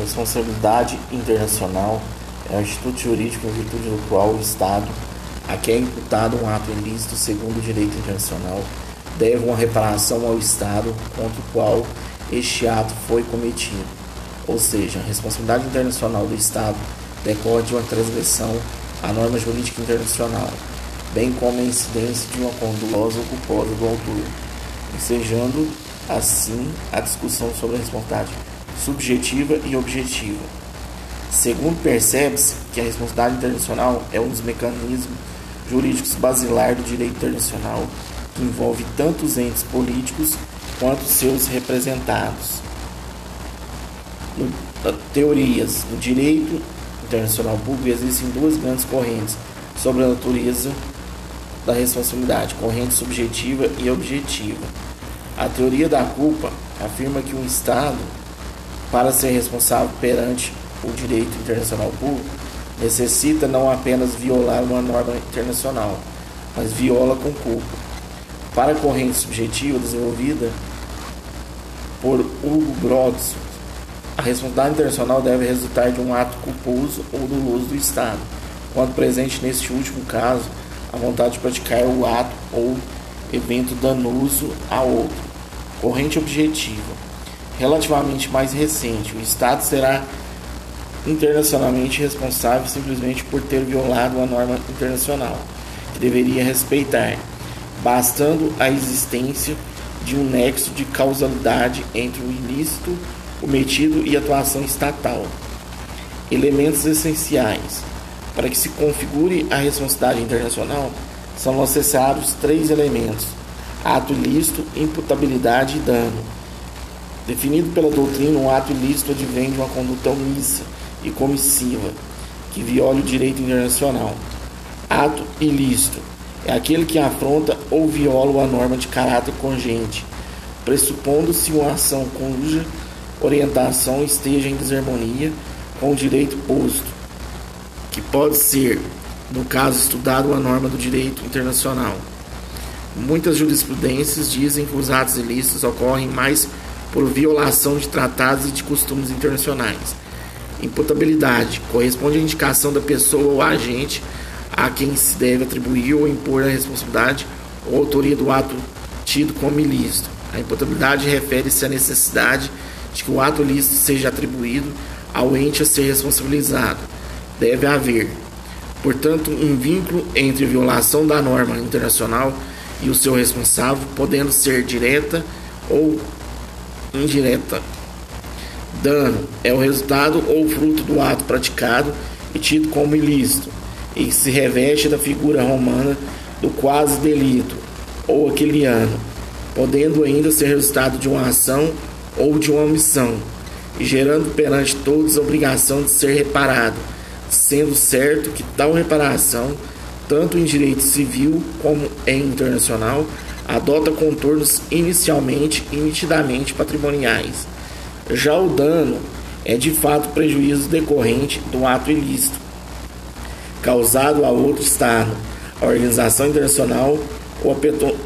Responsabilidade internacional é o instituto jurídico em virtude do qual o Estado, a que é imputado um ato ilícito segundo o direito internacional, deve uma reparação ao Estado contra o qual este ato foi cometido. Ou seja, a responsabilidade internacional do Estado decorre de uma transgressão à norma jurídica internacional, bem como a incidência de uma conduta ou culposa do autor, ensejando assim a discussão sobre a responsabilidade subjetiva e objetiva. Segundo percebe-se que a responsabilidade internacional é um dos mecanismos jurídicos basilar do direito internacional, que envolve tanto os entes políticos quanto seus representados. No, teorias do direito internacional público existem duas grandes correntes sobre a natureza da responsabilidade, corrente subjetiva e objetiva. A teoria da culpa afirma que um Estado, para ser responsável perante o direito internacional público necessita não apenas violar uma norma internacional, mas viola com culpa. Para a corrente subjetiva desenvolvida por Hugo Gross, a responsabilidade internacional deve resultar de um ato culposo ou doloso do Estado, quando presente neste último caso a vontade de praticar o ato ou evento danoso a outro. Corrente objetiva. Relativamente mais recente, o Estado será internacionalmente responsável simplesmente por ter violado uma norma internacional que deveria respeitar, bastando a existência de um nexo de causalidade entre o ilícito cometido e a atuação estatal. Elementos essenciais para que se configure a responsabilidade internacional são necessários três elementos: ato ilícito, imputabilidade e dano. Definido pela doutrina, um ato ilícito advém de uma conduta omissa e comissiva que viola o direito internacional. Ato ilícito é aquele que afronta ou viola uma norma de caráter congente, pressupondo-se uma ação cuja orientação esteja em desarmonia com o direito posto, que pode ser, no caso estudado, uma norma do direito internacional. Muitas jurisprudências dizem que os atos ilícitos ocorrem mais por violação de tratados e de costumes internacionais Imputabilidade corresponde à indicação da pessoa ou agente a quem se deve atribuir ou impor a responsabilidade ou autoria do ato tido como ilícito. A imputabilidade refere-se à necessidade de que o ato ilícito seja atribuído ao ente a ser responsabilizado. Deve haver, portanto, um vínculo entre violação da norma internacional e o seu responsável, podendo ser direta ou indireta. Dano é o resultado ou fruto do ato praticado e tido como ilícito, e se reveste da figura romana do quase delito ou aquiliano, podendo ainda ser resultado de uma ação ou de uma omissão, e gerando perante todos a obrigação de ser reparado, sendo certo que tal reparação, tanto em direito civil como em internacional, adota contornos inicialmente e nitidamente patrimoniais já o dano é de fato prejuízo decorrente do ato ilícito, causado a outro Estado, a organização internacional ou a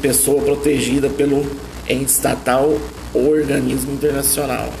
pessoa protegida pelo ente estatal ou organismo internacional.